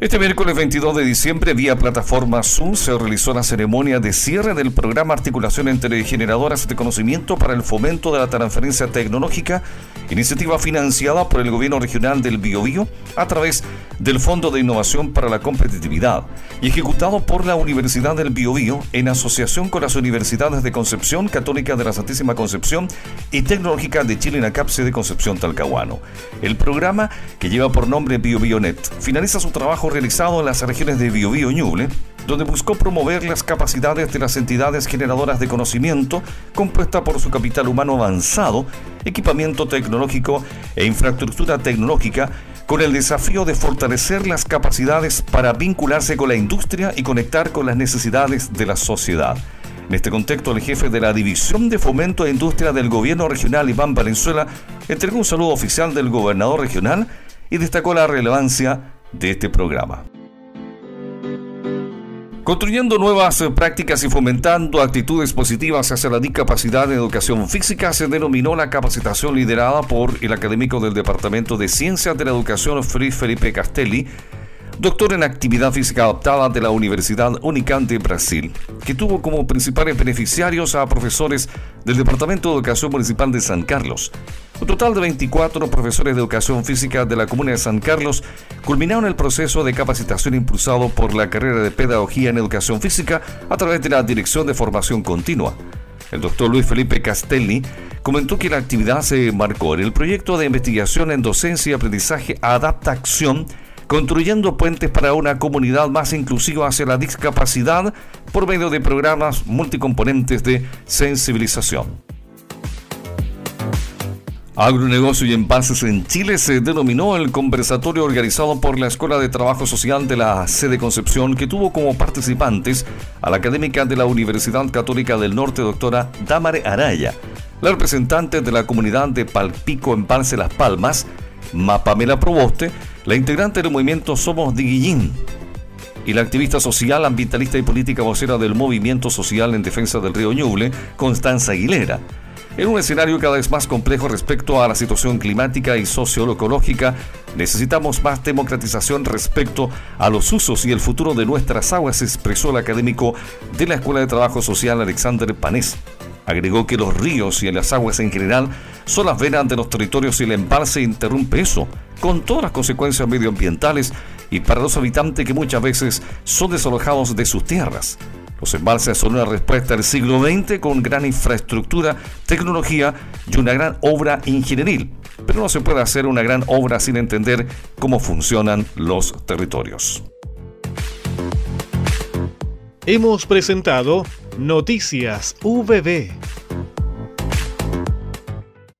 Este miércoles 22 de diciembre, vía plataforma Zoom, se realizó la ceremonia de cierre del programa Articulación entre Generadoras de Conocimiento para el Fomento de la Transferencia Tecnológica, iniciativa financiada por el Gobierno Regional del Biobío a través del Fondo de Innovación para la Competitividad y ejecutado por la Universidad del Biobío en asociación con las universidades de Concepción, Católica de la Santísima Concepción y Tecnológica de Chile, Acapse de Concepción Talcahuano. El programa, que lleva por nombre BioBioNet, finaliza su trabajo realizado en las regiones de Biobío y Ñuble, donde buscó promover las capacidades de las entidades generadoras de conocimiento, compuesta por su capital humano avanzado, equipamiento tecnológico e infraestructura tecnológica, con el desafío de fortalecer las capacidades para vincularse con la industria y conectar con las necesidades de la sociedad. En este contexto, el jefe de la División de Fomento e Industria del Gobierno Regional, Iván Valenzuela, entregó un saludo oficial del gobernador regional y destacó la relevancia de este programa. Construyendo nuevas prácticas y fomentando actitudes positivas hacia la discapacidad en educación física se denominó la capacitación liderada por el académico del Departamento de Ciencias de la Educación Felipe Castelli doctor en actividad física adaptada de la Universidad Unicam de Brasil, que tuvo como principales beneficiarios a profesores del Departamento de Educación Municipal de San Carlos. Un total de 24 profesores de educación física de la Comuna de San Carlos culminaron el proceso de capacitación impulsado por la carrera de Pedagogía en Educación Física a través de la Dirección de Formación Continua. El doctor Luis Felipe Castelli comentó que la actividad se marcó en el proyecto de investigación en docencia y aprendizaje Adapta Acción construyendo puentes para una comunidad más inclusiva hacia la discapacidad por medio de programas multicomponentes de sensibilización. Agronegocio y Envases en Chile se denominó el conversatorio organizado por la Escuela de Trabajo Social de la sede Concepción, que tuvo como participantes a la académica de la Universidad Católica del Norte, doctora Damare Araya, la representante de la comunidad de Palpico Embalse Las Palmas, Mapamela Proboste, la integrante del movimiento Somos Diguillín y la activista social, ambientalista y política vocera del movimiento social en defensa del río Ñuble, Constanza Aguilera. En un escenario cada vez más complejo respecto a la situación climática y socioecológica, necesitamos más democratización respecto a los usos y el futuro de nuestras aguas, expresó el académico de la Escuela de Trabajo Social Alexander Panés. Agregó que los ríos y las aguas en general son las venas de los territorios y el embalse interrumpe eso, con todas las consecuencias medioambientales y para los habitantes que muchas veces son desalojados de sus tierras. Los embalses son una respuesta del siglo XX con gran infraestructura, tecnología y una gran obra ingenieril, pero no se puede hacer una gran obra sin entender cómo funcionan los territorios. Hemos presentado Noticias VB